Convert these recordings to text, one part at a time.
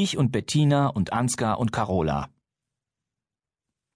Ich und Bettina und Ansgar und Carola.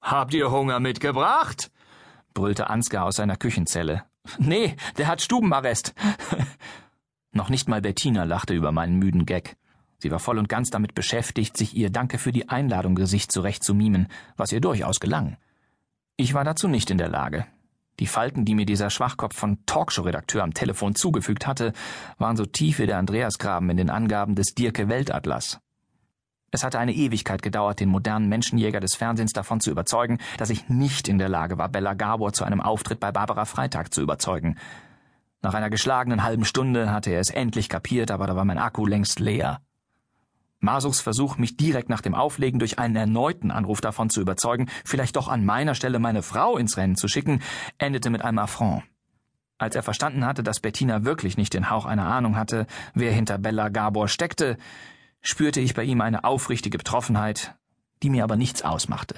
Habt ihr Hunger mitgebracht? brüllte Ansgar aus seiner Küchenzelle. Nee, der hat Stubenarrest. Noch nicht mal Bettina lachte über meinen müden Gag. Sie war voll und ganz damit beschäftigt, sich ihr Danke für die Einladung Gesicht zurecht zu mimen, was ihr durchaus gelang. Ich war dazu nicht in der Lage. Die Falten, die mir dieser Schwachkopf von Talkshow-Redakteur am Telefon zugefügt hatte, waren so tief wie der Andreasgraben in den Angaben des Dirke Weltatlas. Es hatte eine Ewigkeit gedauert, den modernen Menschenjäger des Fernsehens davon zu überzeugen, dass ich nicht in der Lage war, Bella Gabor zu einem Auftritt bei Barbara Freitag zu überzeugen. Nach einer geschlagenen halben Stunde hatte er es endlich kapiert, aber da war mein Akku längst leer. Masuchs Versuch, mich direkt nach dem Auflegen durch einen erneuten Anruf davon zu überzeugen, vielleicht doch an meiner Stelle meine Frau ins Rennen zu schicken, endete mit einem Affront. Als er verstanden hatte, dass Bettina wirklich nicht den Hauch einer Ahnung hatte, wer hinter Bella Gabor steckte, spürte ich bei ihm eine aufrichtige Betroffenheit, die mir aber nichts ausmachte.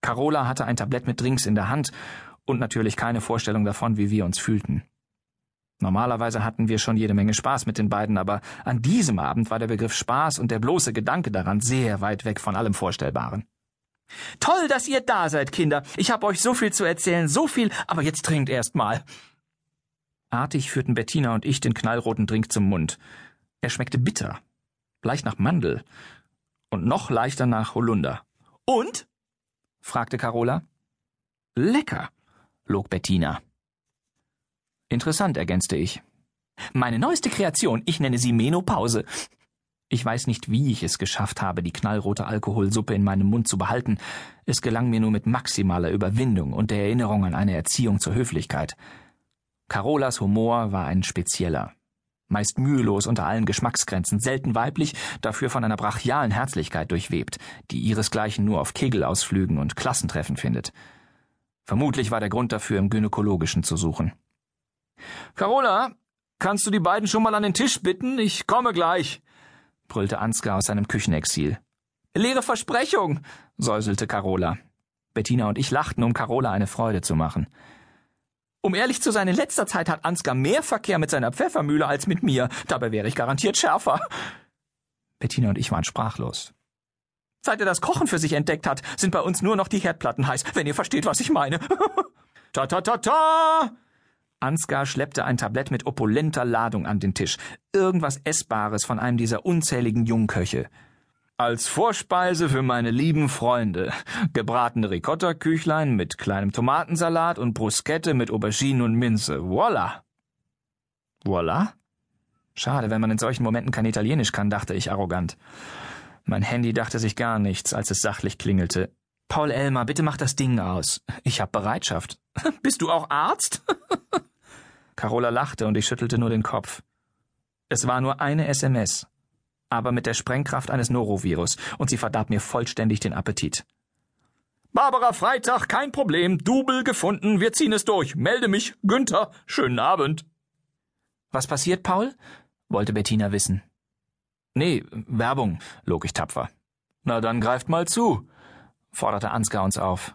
Carola hatte ein Tablett mit Drinks in der Hand und natürlich keine Vorstellung davon, wie wir uns fühlten. Normalerweise hatten wir schon jede Menge Spaß mit den beiden, aber an diesem Abend war der Begriff Spaß und der bloße Gedanke daran sehr weit weg von allem Vorstellbaren. Toll, dass ihr da seid, Kinder. Ich habe euch so viel zu erzählen, so viel, aber jetzt trinkt erst mal. Artig führten Bettina und ich den knallroten Drink zum Mund. Er schmeckte bitter, leicht nach Mandel und noch leichter nach Holunder. Und? fragte Carola. Lecker, log Bettina. Interessant, ergänzte ich. Meine neueste Kreation, ich nenne sie Menopause. Ich weiß nicht, wie ich es geschafft habe, die knallrote Alkoholsuppe in meinem Mund zu behalten. Es gelang mir nur mit maximaler Überwindung und der Erinnerung an eine Erziehung zur Höflichkeit. Carolas Humor war ein spezieller meist mühelos unter allen Geschmacksgrenzen, selten weiblich, dafür von einer brachialen Herzlichkeit durchwebt, die ihresgleichen nur auf Kegelausflügen und Klassentreffen findet. Vermutlich war der Grund dafür im Gynäkologischen zu suchen. Carola, kannst du die beiden schon mal an den Tisch bitten? Ich komme gleich, brüllte Ansgar aus seinem Küchenexil. Leere Versprechung, säuselte Carola. Bettina und ich lachten, um Carola eine Freude zu machen. Um ehrlich zu sein, in letzter Zeit hat Ansgar mehr Verkehr mit seiner Pfeffermühle als mit mir. Dabei wäre ich garantiert schärfer. Bettina und ich waren sprachlos. Seit er das Kochen für sich entdeckt hat, sind bei uns nur noch die Herdplatten heiß, wenn ihr versteht, was ich meine. ta ta ta ta! Ansgar schleppte ein Tablett mit opulenter Ladung an den Tisch. Irgendwas Essbares von einem dieser unzähligen Jungköche. Als Vorspeise für meine lieben Freunde. Gebratene Ricotta-Küchlein mit kleinem Tomatensalat und Bruschette mit Auberginen und Minze. Voila! Voila? Schade, wenn man in solchen Momenten kein Italienisch kann, dachte ich arrogant. Mein Handy dachte sich gar nichts, als es sachlich klingelte. Paul Elmer, bitte mach das Ding aus. Ich hab Bereitschaft. Bist du auch Arzt? Carola lachte und ich schüttelte nur den Kopf. Es war nur eine SMS aber mit der Sprengkraft eines Norovirus, und sie verdarb mir vollständig den Appetit. Barbara Freitag, kein Problem, Double gefunden, wir ziehen es durch. Melde mich, Günther, schönen Abend. Was passiert, Paul? wollte Bettina wissen. Nee, Werbung, log ich tapfer. Na dann greift mal zu, forderte Ansgar uns auf.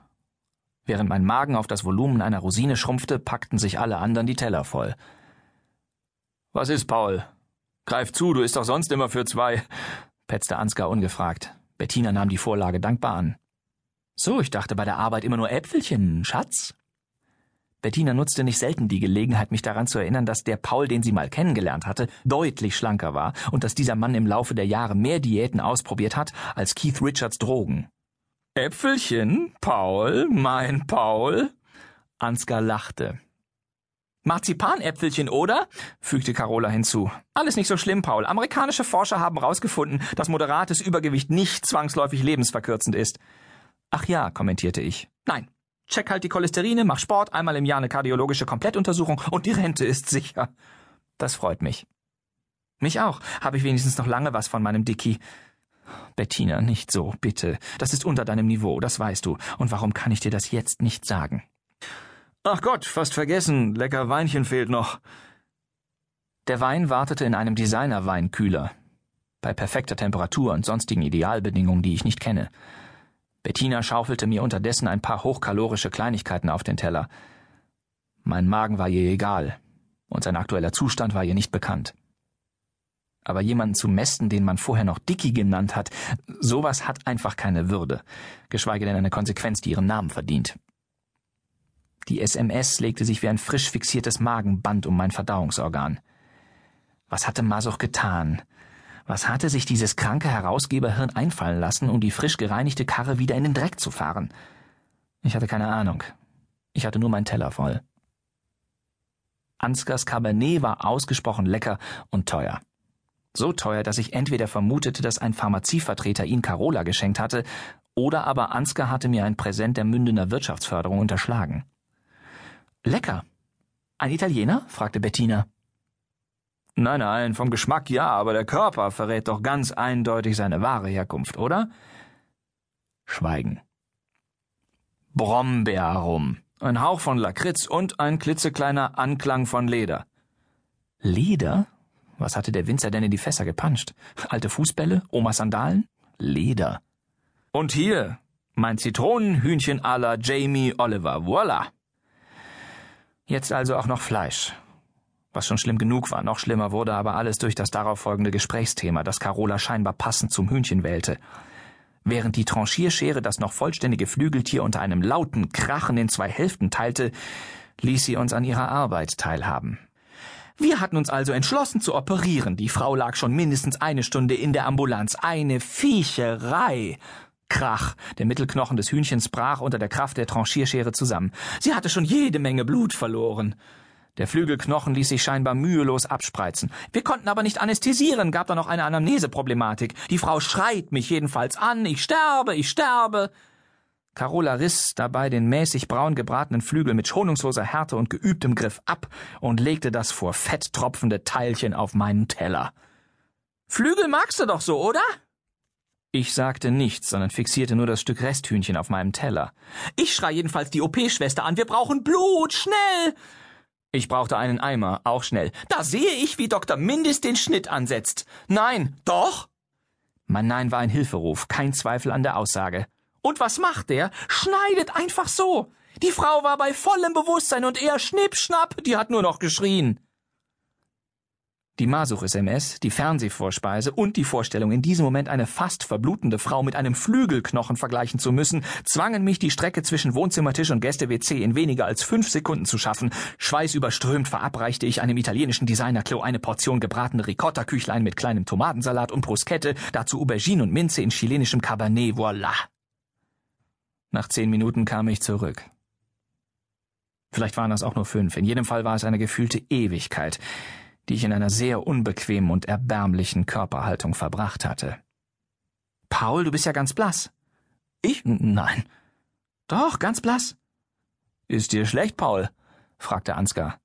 Während mein Magen auf das Volumen einer Rosine schrumpfte, packten sich alle anderen die Teller voll. Was ist, Paul? Greif zu, du isst doch sonst immer für zwei, petzte Ansgar ungefragt. Bettina nahm die Vorlage dankbar an. So, ich dachte bei der Arbeit immer nur Äpfelchen, Schatz. Bettina nutzte nicht selten die Gelegenheit, mich daran zu erinnern, dass der Paul, den sie mal kennengelernt hatte, deutlich schlanker war und dass dieser Mann im Laufe der Jahre mehr Diäten ausprobiert hat als Keith Richards Drogen. Äpfelchen? Paul? Mein Paul? Ansgar lachte. Marzipanäpfelchen, oder? fügte Carola hinzu. Alles nicht so schlimm, Paul. Amerikanische Forscher haben herausgefunden, dass moderates Übergewicht nicht zwangsläufig lebensverkürzend ist. Ach ja, kommentierte ich. Nein. Check halt die Cholesterine, mach Sport, einmal im Jahr eine kardiologische Komplettuntersuchung und die Rente ist sicher. Das freut mich. Mich auch. Habe ich wenigstens noch lange was von meinem Dicky. Bettina, nicht so, bitte. Das ist unter deinem Niveau, das weißt du. Und warum kann ich dir das jetzt nicht sagen? Ach Gott, fast vergessen. Lecker Weinchen fehlt noch. Der Wein wartete in einem Designer-Weinkühler. Bei perfekter Temperatur und sonstigen Idealbedingungen, die ich nicht kenne. Bettina schaufelte mir unterdessen ein paar hochkalorische Kleinigkeiten auf den Teller. Mein Magen war ihr egal, und sein aktueller Zustand war ihr nicht bekannt. Aber jemanden zu mästen, den man vorher noch Dicky genannt hat, sowas hat einfach keine Würde, geschweige denn eine Konsequenz, die ihren Namen verdient. Die SMS legte sich wie ein frisch fixiertes Magenband um mein Verdauungsorgan. Was hatte Masuch getan? Was hatte sich dieses kranke Herausgeberhirn einfallen lassen, um die frisch gereinigte Karre wieder in den Dreck zu fahren? Ich hatte keine Ahnung. Ich hatte nur meinen Teller voll. Ansgars Cabernet war ausgesprochen lecker und teuer. So teuer, dass ich entweder vermutete, dass ein Pharmazievertreter ihn Carola geschenkt hatte, oder aber Ansgar hatte mir ein Präsent der Mündener Wirtschaftsförderung unterschlagen. Lecker. Ein Italiener? fragte Bettina. Nein, nein, vom Geschmack ja, aber der Körper verrät doch ganz eindeutig seine wahre Herkunft, oder? Schweigen. Brombeerrum, ein Hauch von Lakritz und ein klitzekleiner Anklang von Leder. Leder? Was hatte der Winzer denn in die Fässer gepanscht? Alte Fußbälle? Omas Sandalen? Leder. Und hier, mein Zitronenhühnchen à la Jamie Oliver, voilà. Jetzt also auch noch Fleisch. Was schon schlimm genug war, noch schlimmer wurde aber alles durch das darauf folgende Gesprächsthema, das Carola scheinbar passend zum Hühnchen wählte. Während die Tranchierschere das noch vollständige Flügeltier unter einem lauten Krachen in zwei Hälften teilte, ließ sie uns an ihrer Arbeit teilhaben. Wir hatten uns also entschlossen zu operieren. Die Frau lag schon mindestens eine Stunde in der Ambulanz. Eine Viecherei. Krach. Der Mittelknochen des Hühnchens brach unter der Kraft der Tranchierschere zusammen. Sie hatte schon jede Menge Blut verloren. Der Flügelknochen ließ sich scheinbar mühelos abspreizen. Wir konnten aber nicht anästhesieren, gab da noch eine Anamneseproblematik. Die Frau schreit mich jedenfalls an, ich sterbe, ich sterbe. Carola riss dabei den mäßig braun gebratenen Flügel mit schonungsloser Härte und geübtem Griff ab und legte das vor Fett tropfende Teilchen auf meinen Teller. Flügel magst du doch so, oder? Ich sagte nichts, sondern fixierte nur das Stück Resthühnchen auf meinem Teller. Ich schrei jedenfalls die OP-Schwester an. Wir brauchen Blut, schnell! Ich brauchte einen Eimer, auch schnell. Da sehe ich, wie Dr. Mindis den Schnitt ansetzt. Nein, doch? Mein Nein war ein Hilferuf, kein Zweifel an der Aussage. Und was macht der? Schneidet einfach so. Die Frau war bei vollem Bewusstsein und er schnipp schnapp, die hat nur noch geschrien. Die Masuch-SMS, die Fernsehvorspeise und die Vorstellung, in diesem Moment eine fast verblutende Frau mit einem Flügelknochen vergleichen zu müssen, zwangen mich, die Strecke zwischen Wohnzimmertisch und Gäste-WC in weniger als fünf Sekunden zu schaffen. Schweißüberströmt verabreichte ich einem italienischen Designer-Klo eine Portion gebratene Ricotta-Küchlein mit kleinem Tomatensalat und Bruschette, dazu Aubergine und Minze in chilenischem Cabernet, voilà. Nach zehn Minuten kam ich zurück. Vielleicht waren das auch nur fünf. In jedem Fall war es eine gefühlte Ewigkeit, die ich in einer sehr unbequemen und erbärmlichen Körperhaltung verbracht hatte. Paul, du bist ja ganz blass. Ich? Nein. Doch, ganz blass. Ist dir schlecht, Paul? fragte Ansgar.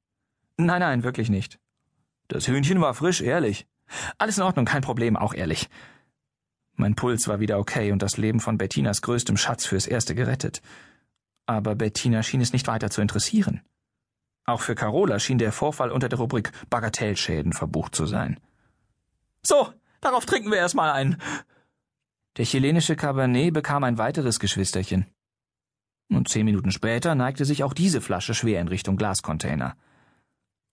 Nein, nein, wirklich nicht. Das Hühnchen war frisch, ehrlich. Alles in Ordnung, kein Problem, auch ehrlich. Mein Puls war wieder okay und das Leben von Bettinas größtem Schatz fürs Erste gerettet. Aber Bettina schien es nicht weiter zu interessieren. Auch für Carola schien der Vorfall unter der Rubrik Bagatellschäden verbucht zu sein. So, darauf trinken wir erstmal ein. Der chilenische Cabernet bekam ein weiteres Geschwisterchen. Und zehn Minuten später neigte sich auch diese Flasche schwer in Richtung Glascontainer.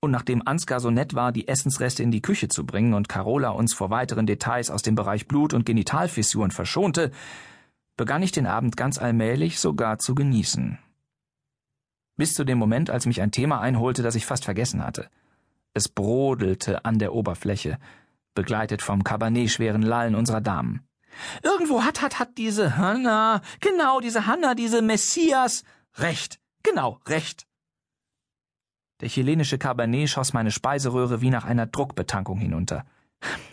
Und nachdem Ansgar so nett war, die Essensreste in die Küche zu bringen und Carola uns vor weiteren Details aus dem Bereich Blut und Genitalfissuren verschonte, begann ich den Abend ganz allmählich sogar zu genießen. Bis zu dem Moment, als mich ein Thema einholte, das ich fast vergessen hatte. Es brodelte an der Oberfläche, begleitet vom Cabernet-schweren Lallen unserer Damen. Irgendwo hat, hat, hat diese Hanna, genau, diese Hanna, diese Messias, recht, genau, recht. Der chilenische Cabernet schoss meine Speiseröhre wie nach einer Druckbetankung hinunter.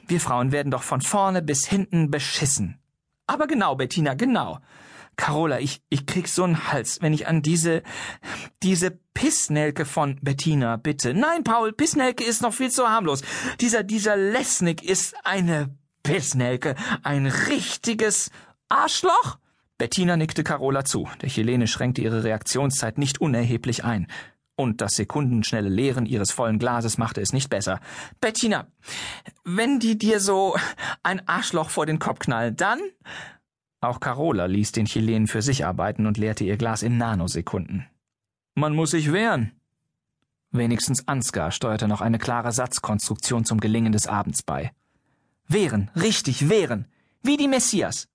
Wir Frauen werden doch von vorne bis hinten beschissen. Aber genau, Bettina, genau. Carola, ich, ich krieg so'n Hals, wenn ich an diese, diese Pissnelke von Bettina bitte. Nein, Paul, Pissnelke ist noch viel zu harmlos. Dieser, dieser Lesnick ist eine Pissnelke, ein richtiges Arschloch? Bettina nickte Carola zu. Der Chilene schränkte ihre Reaktionszeit nicht unerheblich ein und das sekundenschnelle Leeren ihres vollen Glases machte es nicht besser. Bettina, wenn die dir so ein Arschloch vor den Kopf knallen, dann? Auch Carola ließ den Chilen für sich arbeiten und leerte ihr Glas in Nanosekunden. Man muss sich wehren. Wenigstens Ansgar steuerte noch eine klare Satzkonstruktion zum Gelingen des Abends bei. Wehren, richtig, wehren. Wie die Messias.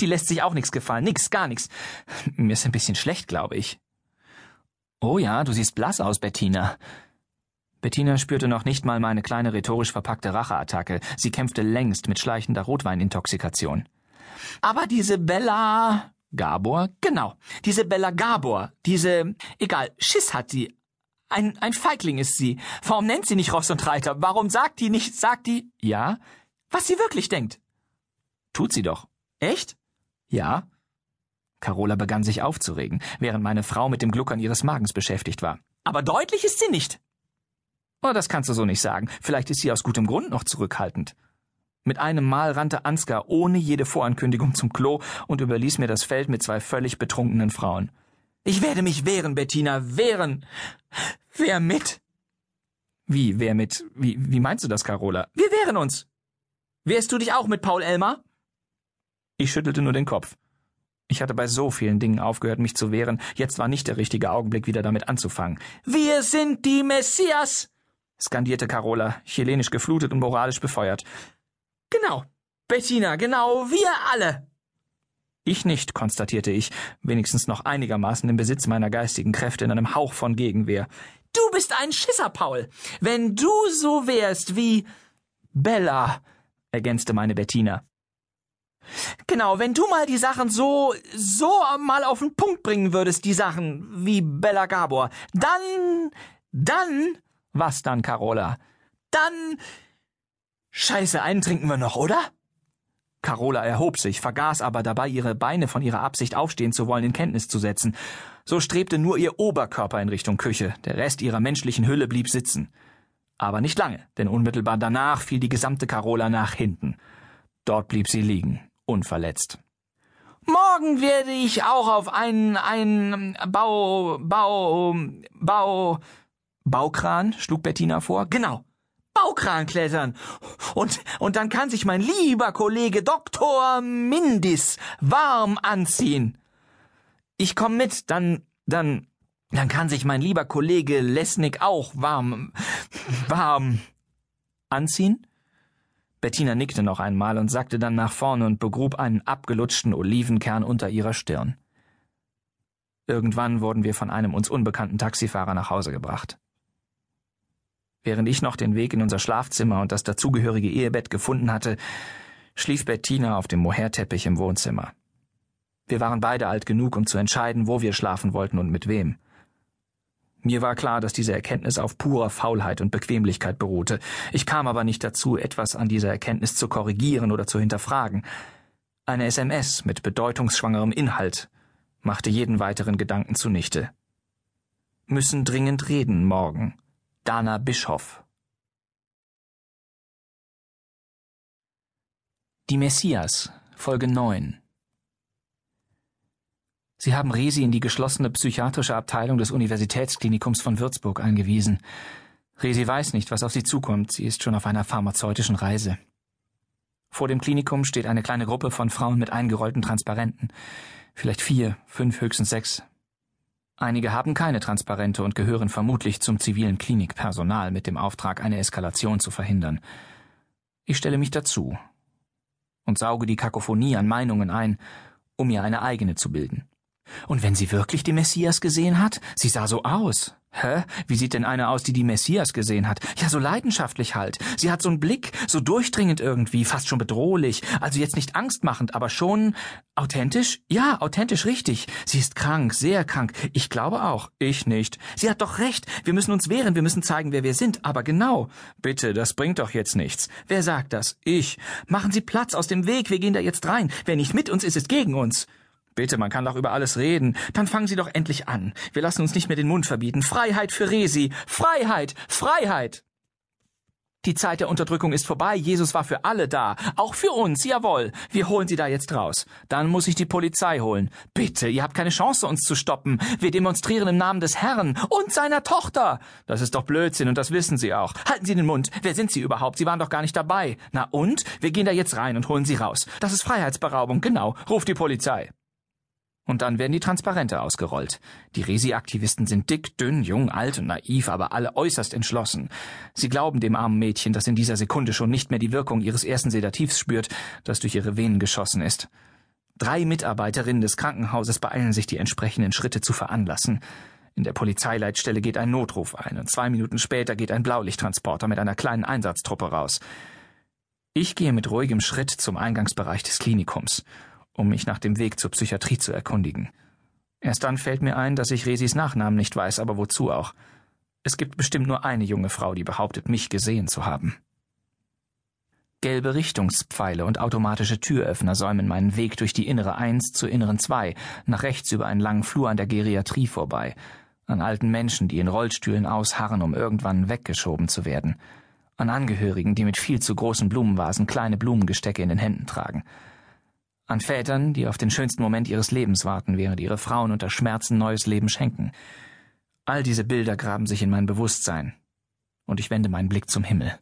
Die lässt sich auch nichts gefallen, nix, gar nichts. Mir ist ein bisschen schlecht, glaube ich. Oh ja, du siehst blass aus, Bettina. Bettina spürte noch nicht mal meine kleine rhetorisch verpackte Racheattacke. Sie kämpfte längst mit schleichender Rotweinintoxikation. Aber diese Bella Gabor? Genau. Diese Bella Gabor, diese, egal, Schiss hat sie. Ein, ein Feigling ist sie. Warum nennt sie nicht Ross und Reiter? Warum sagt die nicht, sagt die, ja, was sie wirklich denkt? Tut sie doch. Echt? Ja. Carola begann sich aufzuregen, während meine Frau mit dem Gluckern ihres Magens beschäftigt war. Aber deutlich ist sie nicht. Oh, das kannst du so nicht sagen. Vielleicht ist sie aus gutem Grund noch zurückhaltend. Mit einem Mal rannte Ansgar ohne jede Vorankündigung zum Klo und überließ mir das Feld mit zwei völlig betrunkenen Frauen. Ich werde mich wehren, Bettina, wehren. Wer mit? Wie, wer mit? Wie, wie meinst du das, Carola? Wir wehren uns. Wehrst du dich auch mit Paul Elmar? Ich schüttelte nur den Kopf. Ich hatte bei so vielen Dingen aufgehört, mich zu wehren. Jetzt war nicht der richtige Augenblick, wieder damit anzufangen. Wir sind die Messias! skandierte Carola, chilenisch geflutet und moralisch befeuert. Genau, Bettina, genau, wir alle. Ich nicht, konstatierte ich, wenigstens noch einigermaßen im Besitz meiner geistigen Kräfte in einem Hauch von Gegenwehr. Du bist ein Schisser, Paul. Wenn du so wärst wie Bella, ergänzte meine Bettina. Genau, wenn du mal die Sachen so, so mal auf den Punkt bringen würdest, die Sachen wie Bella Gabor, dann, dann was dann, Carola? Dann. Scheiße, einen trinken wir noch, oder? Carola erhob sich, vergaß aber dabei, ihre Beine von ihrer Absicht aufstehen zu wollen in Kenntnis zu setzen. So strebte nur ihr Oberkörper in Richtung Küche, der Rest ihrer menschlichen Hülle blieb sitzen. Aber nicht lange, denn unmittelbar danach fiel die gesamte Carola nach hinten. Dort blieb sie liegen, unverletzt. Morgen werde ich auch auf einen, einen Bau, Bau, Bau, Baukran, schlug Bettina vor. Genau. Baukran klettern. Und, und dann kann sich mein lieber Kollege Dr. Mindis warm anziehen. Ich komm mit, dann, dann, dann kann sich mein lieber Kollege Lesnick auch warm, warm anziehen? Bettina nickte noch einmal und sackte dann nach vorne und begrub einen abgelutschten Olivenkern unter ihrer Stirn. Irgendwann wurden wir von einem uns unbekannten Taxifahrer nach Hause gebracht. Während ich noch den Weg in unser Schlafzimmer und das dazugehörige Ehebett gefunden hatte, schlief Bettina auf dem Moherteppich im Wohnzimmer. Wir waren beide alt genug, um zu entscheiden, wo wir schlafen wollten und mit wem. Mir war klar, dass diese Erkenntnis auf purer Faulheit und Bequemlichkeit beruhte. Ich kam aber nicht dazu, etwas an dieser Erkenntnis zu korrigieren oder zu hinterfragen. Eine SMS mit bedeutungsschwangerem Inhalt machte jeden weiteren Gedanken zunichte. Müssen dringend reden morgen. Dana Bischoff. Die Messias, Folge 9. Sie haben Resi in die geschlossene psychiatrische Abteilung des Universitätsklinikums von Würzburg eingewiesen. Resi weiß nicht, was auf sie zukommt. Sie ist schon auf einer pharmazeutischen Reise. Vor dem Klinikum steht eine kleine Gruppe von Frauen mit eingerollten Transparenten. Vielleicht vier, fünf, höchstens sechs. Einige haben keine Transparente und gehören vermutlich zum zivilen Klinikpersonal mit dem Auftrag, eine Eskalation zu verhindern. Ich stelle mich dazu und sauge die Kakophonie an Meinungen ein, um mir eine eigene zu bilden. Und wenn sie wirklich die Messias gesehen hat? Sie sah so aus. Hä? Wie sieht denn eine aus, die die Messias gesehen hat? Ja, so leidenschaftlich halt. Sie hat so einen Blick, so durchdringend irgendwie, fast schon bedrohlich. Also jetzt nicht angstmachend, aber schon authentisch? Ja, authentisch richtig. Sie ist krank, sehr krank. Ich glaube auch. Ich nicht. Sie hat doch recht. Wir müssen uns wehren, wir müssen zeigen, wer wir sind. Aber genau. Bitte, das bringt doch jetzt nichts. Wer sagt das? Ich. Machen Sie Platz aus dem Weg, wir gehen da jetzt rein. Wer nicht mit uns ist, ist gegen uns. Bitte, man kann doch über alles reden. Dann fangen Sie doch endlich an. Wir lassen uns nicht mehr den Mund verbieten. Freiheit für Resi. Freiheit. Freiheit. Die Zeit der Unterdrückung ist vorbei. Jesus war für alle da. Auch für uns. Jawohl. Wir holen Sie da jetzt raus. Dann muss ich die Polizei holen. Bitte, ihr habt keine Chance, uns zu stoppen. Wir demonstrieren im Namen des Herrn und seiner Tochter. Das ist doch Blödsinn und das wissen Sie auch. Halten Sie den Mund. Wer sind Sie überhaupt? Sie waren doch gar nicht dabei. Na und? Wir gehen da jetzt rein und holen Sie raus. Das ist Freiheitsberaubung. Genau. Ruft die Polizei. Und dann werden die Transparente ausgerollt. Die Resi-Aktivisten sind dick, dünn, jung, alt und naiv, aber alle äußerst entschlossen. Sie glauben dem armen Mädchen, das in dieser Sekunde schon nicht mehr die Wirkung ihres ersten Sedativs spürt, das durch ihre Venen geschossen ist. Drei Mitarbeiterinnen des Krankenhauses beeilen sich, die entsprechenden Schritte zu veranlassen. In der Polizeileitstelle geht ein Notruf ein und zwei Minuten später geht ein Blaulichttransporter mit einer kleinen Einsatztruppe raus. Ich gehe mit ruhigem Schritt zum Eingangsbereich des Klinikums um mich nach dem Weg zur Psychiatrie zu erkundigen. Erst dann fällt mir ein, dass ich Resis Nachnamen nicht weiß, aber wozu auch. Es gibt bestimmt nur eine junge Frau, die behauptet, mich gesehen zu haben. Gelbe Richtungspfeile und automatische Türöffner säumen meinen Weg durch die innere Eins zur inneren Zwei, nach rechts über einen langen Flur an der Geriatrie vorbei, an alten Menschen, die in Rollstühlen ausharren, um irgendwann weggeschoben zu werden, an Angehörigen, die mit viel zu großen Blumenvasen kleine Blumengestecke in den Händen tragen, an Vätern, die auf den schönsten Moment ihres Lebens warten, während ihre Frauen unter Schmerzen neues Leben schenken. All diese Bilder graben sich in mein Bewusstsein, und ich wende meinen Blick zum Himmel.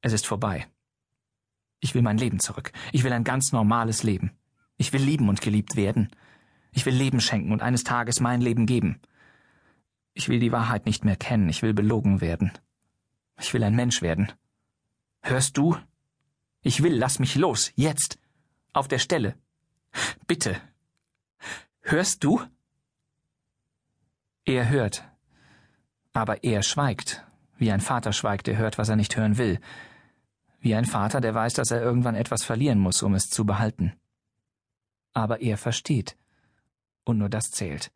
Es ist vorbei. Ich will mein Leben zurück. Ich will ein ganz normales Leben. Ich will lieben und geliebt werden. Ich will Leben schenken und eines Tages mein Leben geben. Ich will die Wahrheit nicht mehr kennen. Ich will belogen werden. Ich will ein Mensch werden. Hörst du? Ich will, lass mich los, jetzt. Auf der Stelle. Bitte. Hörst du? Er hört. Aber er schweigt, wie ein Vater schweigt, der hört, was er nicht hören will. Wie ein Vater, der weiß, dass er irgendwann etwas verlieren muss, um es zu behalten. Aber er versteht. Und nur das zählt.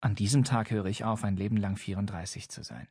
An diesem Tag höre ich auf, ein Leben lang 34 zu sein.